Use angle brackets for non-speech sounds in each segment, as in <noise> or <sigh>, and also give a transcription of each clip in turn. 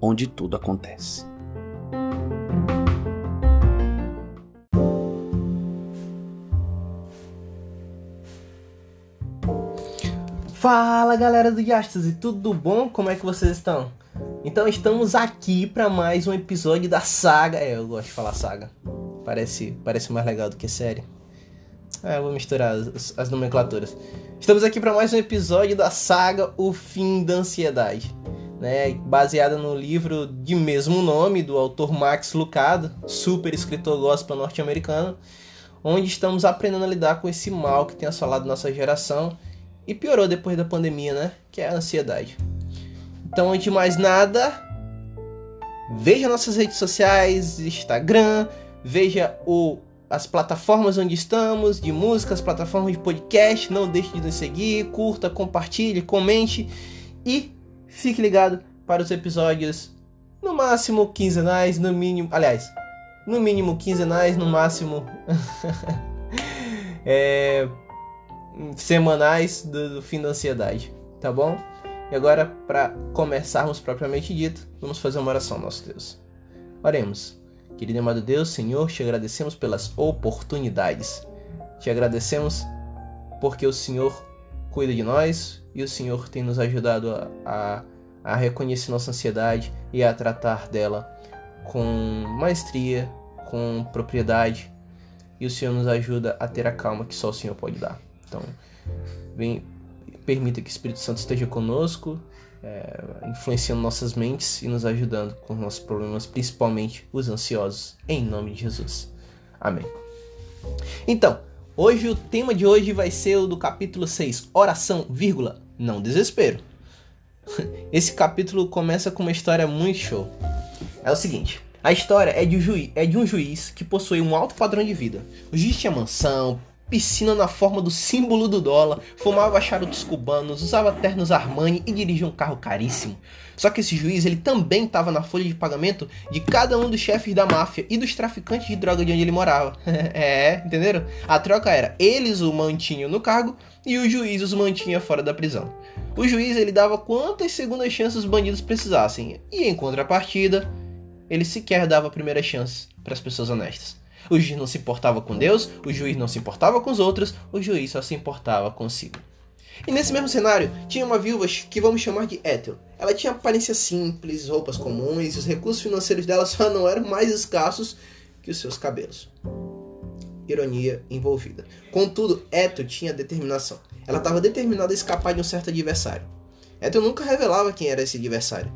onde tudo acontece. Fala galera do Diástase, tudo bom? Como é que vocês estão? Então estamos aqui para mais um episódio da saga. É, eu gosto de falar saga. Parece, parece mais legal do que série. É, eu vou misturar as, as nomenclaturas. Estamos aqui para mais um episódio da saga O Fim da Ansiedade, né? Baseada no livro de mesmo nome do autor Max Lucado, super escritor gospel norte-americano, onde estamos aprendendo a lidar com esse mal que tem assolado nossa geração e piorou depois da pandemia, né? Que é a ansiedade. Então, antes de mais nada, veja nossas redes sociais, Instagram, veja o, as plataformas onde estamos, de música, as plataformas de podcast. Não deixe de nos seguir, curta, compartilhe, comente e fique ligado para os episódios no máximo quinzenais, no mínimo, aliás, no mínimo quinzenais, no máximo <laughs> é, semanais do, do fim da ansiedade, tá bom? E agora, para começarmos propriamente dito, vamos fazer uma oração, nosso Deus. Oremos. Querido e amado Deus, Senhor, te agradecemos pelas oportunidades. Te agradecemos porque o Senhor cuida de nós e o Senhor tem nos ajudado a, a, a reconhecer nossa ansiedade e a tratar dela com maestria, com propriedade. E o Senhor nos ajuda a ter a calma que só o Senhor pode dar. Então, vem, permita que o Espírito Santo esteja conosco, é, influenciando nossas mentes e nos ajudando com os nossos problemas, principalmente os ansiosos, em nome de Jesus. Amém. Então, hoje o tema de hoje vai ser o do capítulo 6, oração, vírgula, não desespero. <laughs> Esse capítulo começa com uma história muito show. É o seguinte, a história é de, um juiz, é de um juiz que possui um alto padrão de vida. O juiz tinha mansão, piscina na forma do símbolo do dólar, fumava charutos cubanos, usava ternos Armani e dirigia um carro caríssimo. Só que esse juiz ele também estava na folha de pagamento de cada um dos chefes da máfia e dos traficantes de droga de onde ele morava. <laughs> é, entenderam? A troca era eles o mantinham no cargo e o juiz os mantinha fora da prisão. O juiz ele dava quantas segundas chances os bandidos precisassem e em contrapartida ele sequer dava a primeira chance para as pessoas honestas. O juiz não se importava com Deus, o juiz não se importava com os outros, o juiz só se importava consigo. E nesse mesmo cenário, tinha uma viúva que vamos chamar de Ethel. Ela tinha aparência simples, roupas comuns, os recursos financeiros dela só não eram mais escassos que os seus cabelos. Ironia envolvida. Contudo, Ethel tinha determinação. Ela estava determinada a escapar de um certo adversário. Ethel nunca revelava quem era esse adversário.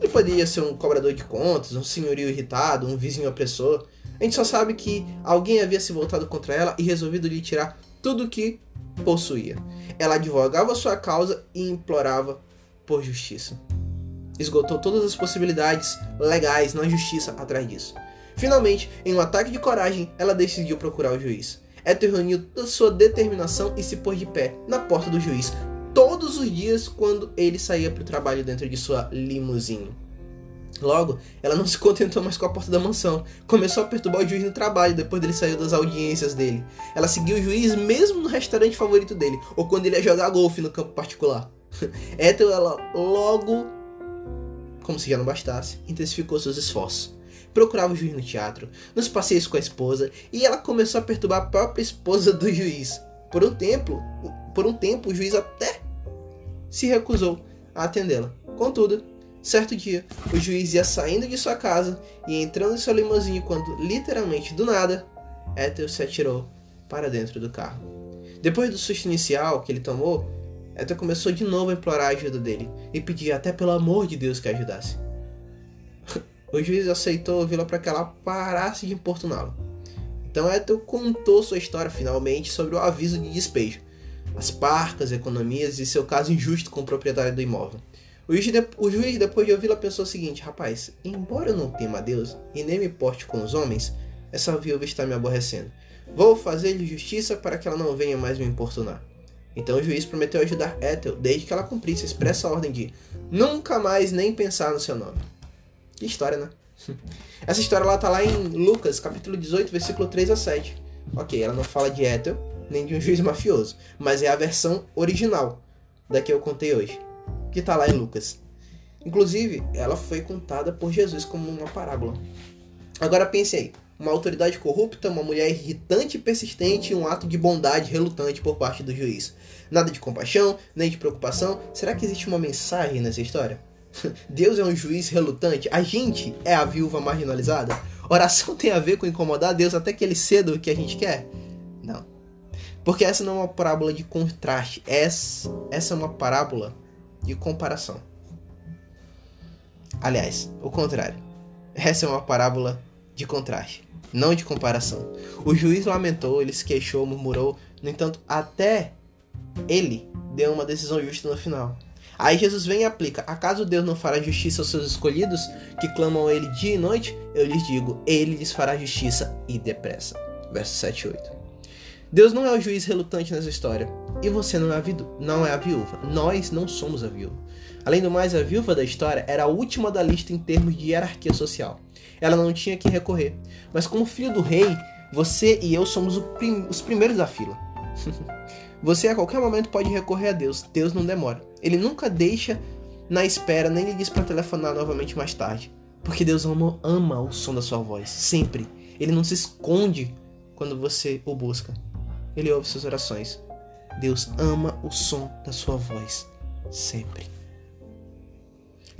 Ele poderia ser um cobrador de contas, um senhorio irritado, um vizinho opressor. A gente só sabe que alguém havia se voltado contra ela e resolvido lhe tirar tudo o que possuía. Ela advogava sua causa e implorava por justiça. Esgotou todas as possibilidades legais na justiça atrás disso. Finalmente, em um ataque de coragem, ela decidiu procurar o juiz. Ethel reuniu toda sua determinação e se pôs de pé na porta do juiz todos os dias quando ele saía para o trabalho dentro de sua limusine. Logo, ela não se contentou mais com a porta da mansão. Começou a perturbar o juiz no trabalho depois dele sair das audiências dele. Ela seguiu o juiz mesmo no restaurante favorito dele, ou quando ele ia jogar golfe no campo particular. <laughs> Ethel, ela logo, como se já não bastasse, intensificou seus esforços. Procurava o juiz no teatro, nos passeios com a esposa, e ela começou a perturbar a própria esposa do juiz. Por um tempo, por um tempo o juiz até se recusou a atendê-la. Contudo, Certo dia, o juiz ia saindo de sua casa e entrando em seu limusine quando, literalmente do nada, Ethel se atirou para dentro do carro. Depois do susto inicial que ele tomou, Ethel começou de novo a implorar a ajuda dele e pedir até pelo amor de Deus que ajudasse. <laughs> o juiz aceitou ouvi-la para que ela parasse de importuná-lo. Então Ethel contou sua história finalmente sobre o aviso de despejo, as parcas, economias e seu caso injusto com o proprietário do imóvel. O juiz, o juiz depois de ouvi-la, pensou o seguinte: Rapaz, embora eu não tema a Deus e nem me porte com os homens, essa viúva está me aborrecendo. Vou fazer-lhe justiça para que ela não venha mais me importunar. Então o juiz prometeu ajudar Ethel desde que ela cumprisse a expressa ordem de nunca mais nem pensar no seu nome. Que história, né? <laughs> Essa história lá tá lá em Lucas, capítulo 18, versículo 3 a 7. Ok, ela não fala de Ethel, nem de um juiz mafioso, mas é a versão original da que eu contei hoje, que tá lá em Lucas. Inclusive, ela foi contada por Jesus como uma parábola. Agora pense aí, uma autoridade corrupta, uma mulher irritante e persistente e um ato de bondade relutante por parte do juiz. Nada de compaixão, nem de preocupação. Será que existe uma mensagem nessa história? <laughs> Deus é um juiz relutante? A gente é a viúva marginalizada? Oração <laughs> tem a ver com incomodar Deus até que ele ceda o que a gente quer? Não. Porque essa não é uma parábola de contraste, essa, essa é uma parábola de comparação. Aliás, o contrário. Essa é uma parábola de contraste, não de comparação. O juiz lamentou, ele se queixou, murmurou, no entanto, até ele deu uma decisão justa no final. Aí Jesus vem e aplica: Acaso Deus não fará justiça aos seus escolhidos, que clamam a Ele dia e noite? Eu lhes digo: Ele lhes fará justiça e depressa. Verso 7 e 8. Deus não é o juiz relutante nessa história. E você não é, a não é a viúva. Nós não somos a viúva. Além do mais, a viúva da história era a última da lista em termos de hierarquia social. Ela não tinha que recorrer. Mas como filho do rei, você e eu somos prim os primeiros da fila. <laughs> Você a qualquer momento pode recorrer a Deus. Deus não demora. Ele nunca deixa na espera, nem lhe diz para telefonar novamente mais tarde. Porque Deus ama, ama o som da sua voz, sempre. Ele não se esconde quando você o busca. Ele ouve suas orações. Deus ama o som da sua voz, sempre.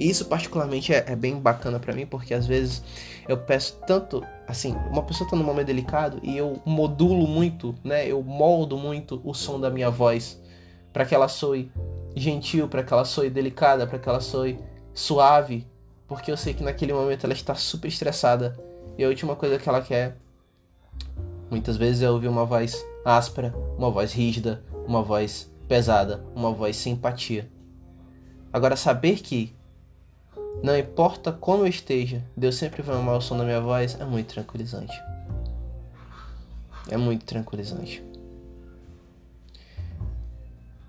E isso particularmente é, é bem bacana para mim, porque às vezes eu peço tanto, assim, uma pessoa tá num momento delicado e eu modulo muito, né? Eu moldo muito o som da minha voz para que ela soe gentil, para que ela soe delicada, para que ela soe suave, porque eu sei que naquele momento ela está super estressada e a última coisa que ela quer muitas vezes é ouvir uma voz áspera, uma voz rígida, uma voz pesada, uma voz sem empatia. Agora saber que não importa como eu esteja, Deus sempre vai amar o som da minha voz, é muito tranquilizante. É muito tranquilizante.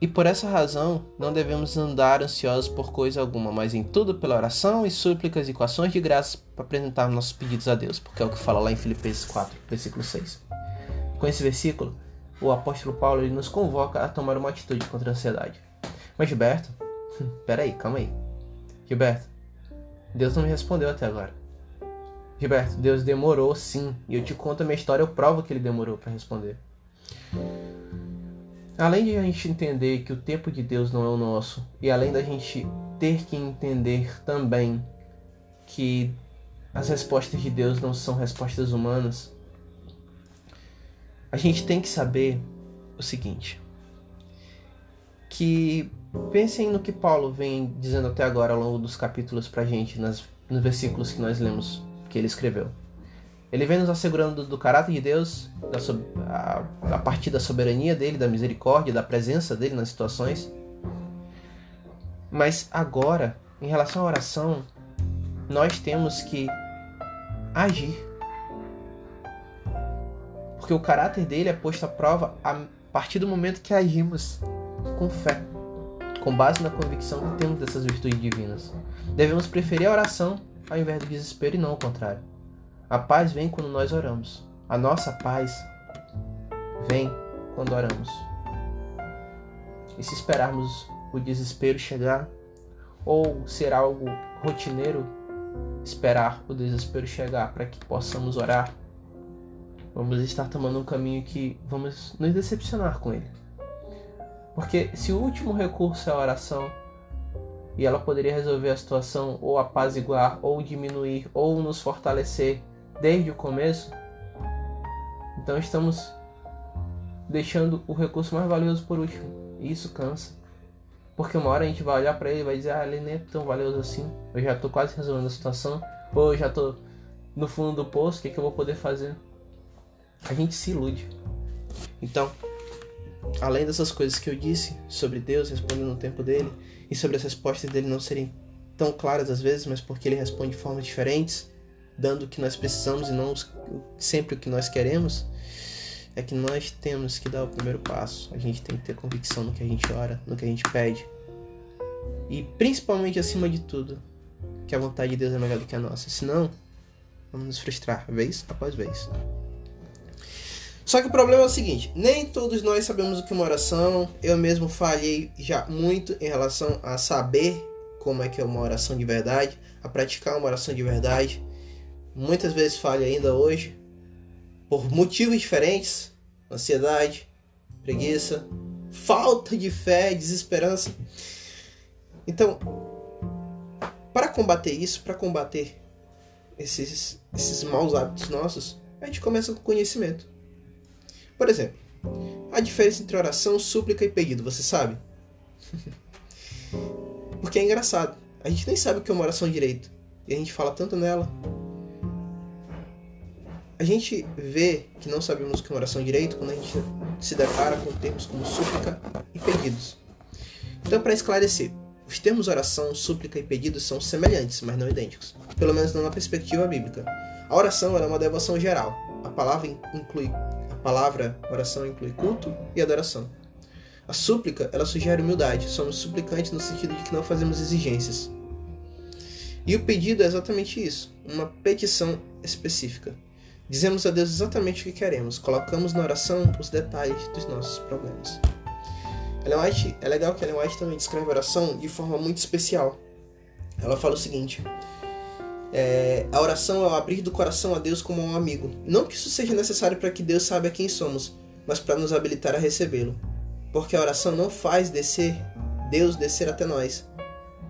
E por essa razão, não devemos andar ansiosos por coisa alguma, mas em tudo pela oração e súplicas e equações de graças para apresentar nossos pedidos a Deus, porque é o que fala lá em Filipenses 4, versículo 6. Com esse versículo, o apóstolo Paulo nos convoca a tomar uma atitude contra a ansiedade. Mas Gilberto, <laughs> peraí, calma aí. Gilberto, Deus não me respondeu até agora. Gilberto, Deus demorou sim. E eu te conto a minha história, eu provo que ele demorou para responder. Além de a gente entender que o tempo de Deus não é o nosso, e além da gente ter que entender também que as respostas de Deus não são respostas humanas, a gente tem que saber o seguinte: que Pensem no que Paulo vem dizendo até agora ao longo dos capítulos pra gente, nas, nos versículos que nós lemos, que ele escreveu. Ele vem nos assegurando do, do caráter de Deus, da, a, a partir da soberania dele, da misericórdia, da presença dele nas situações. Mas agora, em relação à oração, nós temos que agir. Porque o caráter dele é posto à prova a partir do momento que agimos com fé com base na convicção que temos dessas virtudes divinas. Devemos preferir a oração ao invés do desespero e não o contrário. A paz vem quando nós oramos. A nossa paz vem quando oramos. E se esperarmos o desespero chegar, ou ser algo rotineiro, esperar o desespero chegar para que possamos orar, vamos estar tomando um caminho que vamos nos decepcionar com ele. Porque se o último recurso é a oração, e ela poderia resolver a situação ou apaziguar, ou diminuir, ou nos fortalecer desde o começo, então estamos deixando o recurso mais valioso por último. E isso cansa. Porque uma hora a gente vai olhar para ele e vai dizer: Ah, ele nem é tão valioso assim. Eu já tô quase resolvendo a situação. Ou eu já tô no fundo do poço, o que, que eu vou poder fazer? A gente se ilude. Então, além dessas coisas que eu disse sobre Deus respondendo no tempo dele e sobre as respostas dele não serem tão claras às vezes, mas porque ele responde de formas diferentes, dando o que nós precisamos e não sempre o que nós queremos, é que nós temos que dar o primeiro passo. A gente tem que ter convicção no que a gente ora, no que a gente pede. E principalmente acima de tudo, que a vontade de Deus é melhor do que a nossa. Senão, vamos nos frustrar vez após vez. Só que o problema é o seguinte: nem todos nós sabemos o que é uma oração. Eu mesmo falhei já muito em relação a saber como é que é uma oração de verdade, a praticar uma oração de verdade. Muitas vezes falho ainda hoje, por motivos diferentes: ansiedade, preguiça, falta de fé, desesperança. Então, para combater isso, para combater esses, esses maus hábitos nossos, a gente começa com conhecimento. Por exemplo, a diferença entre oração, súplica e pedido, você sabe? <laughs> Porque é engraçado. A gente nem sabe o que é uma oração direito. E a gente fala tanto nela. A gente vê que não sabemos o que é uma oração direito quando a gente se depara com termos como súplica e pedidos. Então, para esclarecer, os termos oração, súplica e pedido são semelhantes, mas não idênticos. Pelo menos não na perspectiva bíblica. A oração é uma devoção geral. A palavra inclui palavra oração inclui culto e adoração. A súplica, ela sugere humildade. Somos suplicantes no sentido de que não fazemos exigências. E o pedido é exatamente isso, uma petição específica. Dizemos a Deus exatamente o que queremos, colocamos na oração os detalhes dos nossos problemas. Ellen White, é legal que Ellen White também descreve a oração de forma muito especial. Ela fala o seguinte: é, a oração é o abrir do coração a Deus como um amigo. Não que isso seja necessário para que Deus saiba quem somos, mas para nos habilitar a recebê-lo. Porque a oração não faz descer Deus descer até nós,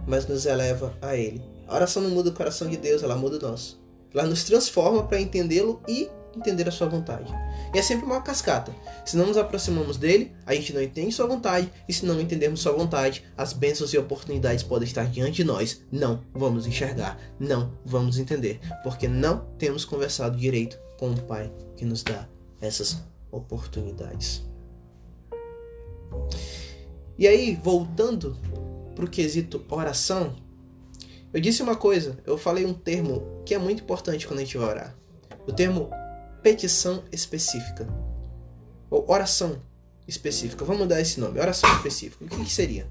mas nos eleva a Ele. A oração não muda o coração de Deus, ela muda o nosso. Ela nos transforma para entendê-lo e entender a sua vontade. E é sempre uma cascata. Se não nos aproximamos dele, a gente não entende sua vontade, e se não entendermos sua vontade, as bênçãos e oportunidades podem estar diante de nós. Não vamos enxergar, não vamos entender, porque não temos conversado direito com o Pai que nos dá essas oportunidades. E aí, voltando para o quesito oração, eu disse uma coisa, eu falei um termo que é muito importante quando a gente vai orar. O termo petição específica. Ou oração específica. Vamos dar esse nome, oração específica. O que, que seria?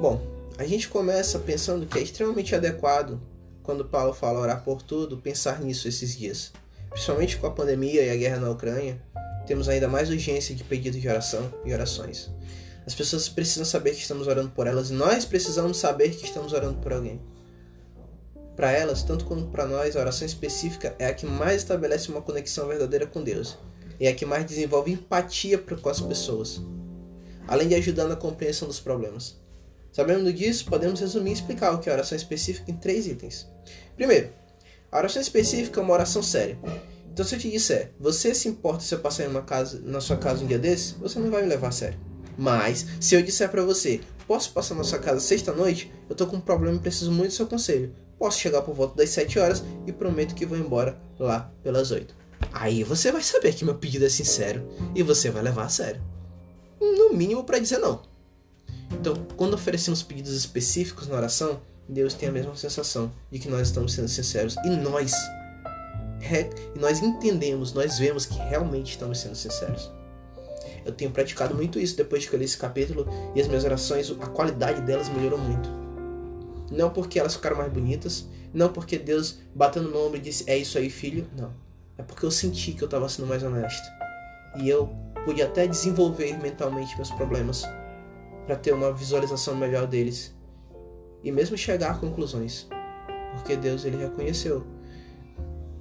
Bom, a gente começa pensando que é extremamente adequado quando Paulo fala orar por tudo, pensar nisso esses dias. Principalmente com a pandemia e a guerra na Ucrânia, temos ainda mais urgência de pedidos de oração e orações. As pessoas precisam saber que estamos orando por elas e nós precisamos saber que estamos orando por alguém. Para elas, tanto quanto para nós, a oração específica é a que mais estabelece uma conexão verdadeira com Deus e é a que mais desenvolve empatia com as pessoas, além de ajudar na compreensão dos problemas. Sabendo disso, podemos resumir e explicar o que é oração específica em três itens. Primeiro, a oração específica é uma oração séria. Então, se eu te disser, você se importa se eu passar em uma casa, na sua casa um dia desse, você não vai me levar a sério. Mas, se eu disser para você, posso passar na sua casa sexta-noite, eu tô com um problema e preciso muito do seu conselho. Posso chegar por volta das 7 horas e prometo que vou embora lá pelas 8. Aí você vai saber que meu pedido é sincero e você vai levar a sério. No mínimo para dizer não. Então, quando oferecemos pedidos específicos na oração, Deus tem a mesma sensação de que nós estamos sendo sinceros e nós e nós entendemos, nós vemos que realmente estamos sendo sinceros. Eu tenho praticado muito isso depois que eu li esse capítulo e as minhas orações, a qualidade delas melhorou muito. Não porque elas ficaram mais bonitas, não porque Deus bateu no ombro e disse: É isso aí, filho. Não. É porque eu senti que eu estava sendo mais honesto. E eu pude até desenvolver mentalmente meus problemas para ter uma visualização melhor deles e mesmo chegar a conclusões. Porque Deus ele reconheceu.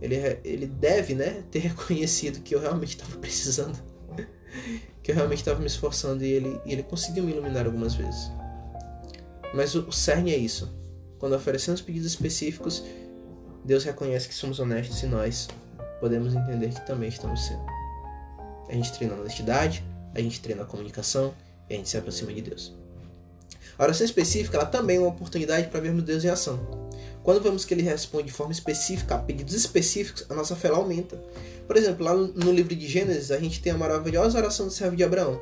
Ele, ele deve, né, ter <laughs> reconhecido que eu realmente estava precisando. <laughs> que eu realmente estava me esforçando e ele, e ele conseguiu me iluminar algumas vezes. Mas o, cerne é isso. Quando oferecemos pedidos específicos, Deus reconhece que somos honestos e nós podemos entender que também estamos sendo. A gente treina a honestidade, a gente treina a comunicação e a gente se aproxima de Deus. A oração específica ela também é uma oportunidade para vermos Deus em ação. Quando vemos que ele responde de forma específica a pedidos específicos, a nossa fé aumenta. Por exemplo, lá no livro de Gênesis, a gente tem a maravilhosa oração do servo de Abraão.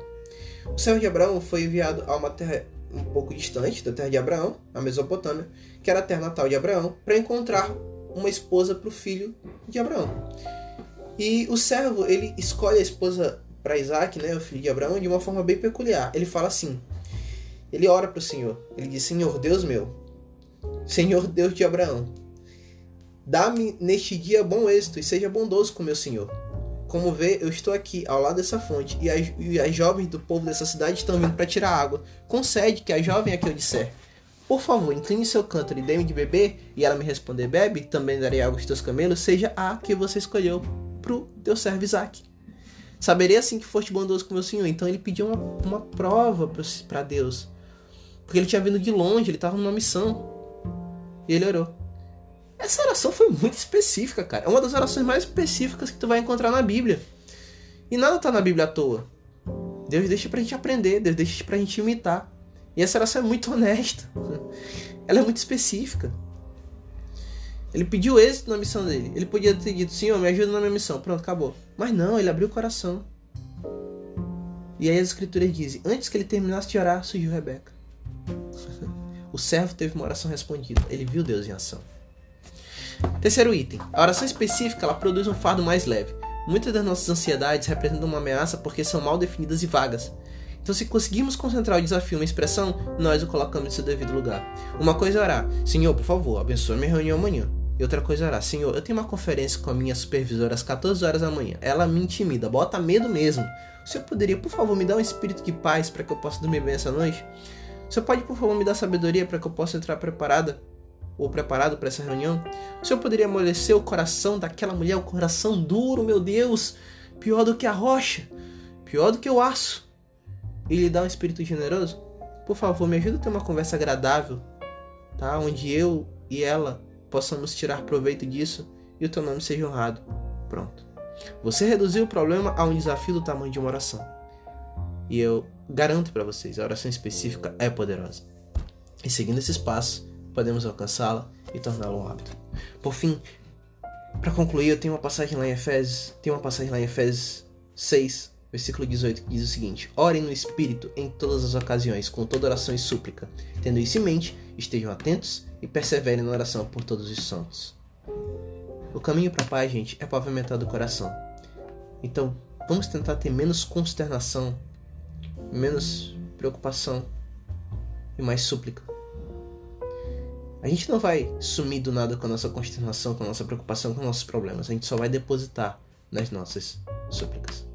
O servo de Abraão foi enviado a uma terra um pouco distante da terra de Abraão, a Mesopotâmia, que era a terra natal de Abraão, para encontrar uma esposa para o filho de Abraão. E o servo, ele escolhe a esposa para Isaac, né, o filho de Abraão, de uma forma bem peculiar. Ele fala assim: ele ora para o Senhor. Ele diz: Senhor, Deus meu, Senhor Deus de Abraão, dá-me neste dia bom êxito e seja bondoso com meu Senhor. Como vê, eu estou aqui ao lado dessa fonte e as, e as jovens do povo dessa cidade estão vindo para tirar água. Concede que a jovem a que eu disser, por favor, incline seu cântaro e dê-me de beber, e ela me responder, bebe, também darei água aos teus camelos, seja a que você escolheu pro teu servo Isaac. Saberei assim que foste bondoso com meu senhor. Então ele pediu uma, uma prova para Deus. Porque ele tinha vindo de longe, ele estava numa missão. E ele orou. Essa oração foi muito específica, cara. É uma das orações mais específicas que tu vai encontrar na Bíblia. E nada tá na Bíblia à toa. Deus deixa pra gente aprender, Deus deixa pra gente imitar. E essa oração é muito <laughs> honesta. Ela é muito específica. Ele pediu êxito na missão dele. Ele podia ter dito, Senhor, me ajuda na minha missão. Pronto, acabou. Mas não, ele abriu o coração. E aí as escrituras dizem, antes que ele terminasse de orar, surgiu Rebeca. <laughs> o servo teve uma oração respondida. Ele viu Deus em ação. Terceiro item. A oração específica ela produz um fardo mais leve. Muitas das nossas ansiedades representam uma ameaça porque são mal definidas e vagas. Então, se conseguirmos concentrar o desafio em uma expressão, nós o colocamos em seu devido lugar. Uma coisa é orar: Senhor, por favor, abençoe minha reunião amanhã. E outra coisa era, senhor, eu tenho uma conferência com a minha supervisora às 14 horas da manhã. Ela me intimida, bota medo mesmo. O senhor poderia, por favor, me dar um espírito de paz para que eu possa dormir bem essa noite? O senhor pode, por favor, me dar sabedoria para que eu possa entrar preparada ou preparado para essa reunião? O senhor poderia amolecer o coração daquela mulher, o coração duro, meu Deus, pior do que a rocha, pior do que o aço, e lhe dar um espírito generoso? Por favor, me ajuda a ter uma conversa agradável, tá? Onde eu e ela possamos tirar proveito disso e o teu nome seja honrado. Pronto. Você reduziu o problema a um desafio do tamanho de uma oração. E eu garanto para vocês, a oração específica é poderosa. E seguindo esses passos, podemos alcançá-la e torná-la um hábito. Por fim, para concluir, eu tenho uma passagem lá em Efésios, tem uma passagem lá em Efésios 6, versículo 18, que diz o seguinte: Orem no Espírito em todas as ocasiões, com toda oração e súplica. Tendo isso em mente, estejam atentos e perseverem na oração por todos os santos. O caminho para a paz, gente, é pavimentado o coração. Então, vamos tentar ter menos consternação, menos preocupação e mais súplica. A gente não vai sumir do nada com a nossa consternação, com a nossa preocupação, com nossos problemas. A gente só vai depositar nas nossas súplicas.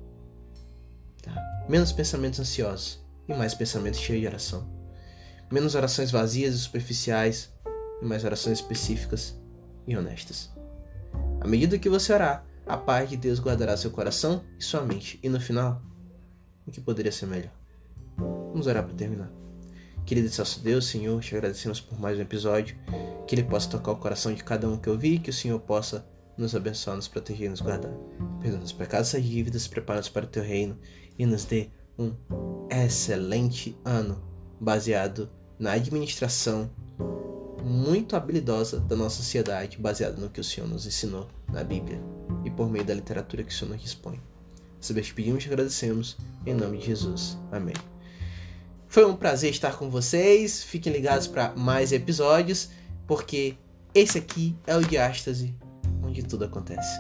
Tá? Menos pensamentos ansiosos e mais pensamentos cheios de oração. Menos orações vazias e superficiais e mais orações específicas e honestas. À medida que você orar, a paz de Deus guardará seu coração e sua mente. E no final, o que poderia ser melhor? Vamos orar para terminar. Querido nosso Deus, Senhor, te agradecemos por mais um episódio. Que ele possa tocar o coração de cada um que ouvir, que o Senhor possa nos abençoar, nos proteger e nos guardar. Perdoa os pecados e dívidas, prepara-nos para o teu reino e nos dê um excelente ano baseado na administração muito habilidosa da nossa sociedade, baseada no que o Senhor nos ensinou na Bíblia e por meio da literatura que o Senhor nos dispõe. Saber te pedimos e agradecemos, em nome de Jesus. Amém. Foi um prazer estar com vocês. Fiquem ligados para mais episódios, porque esse aqui é o Diástase, onde tudo acontece.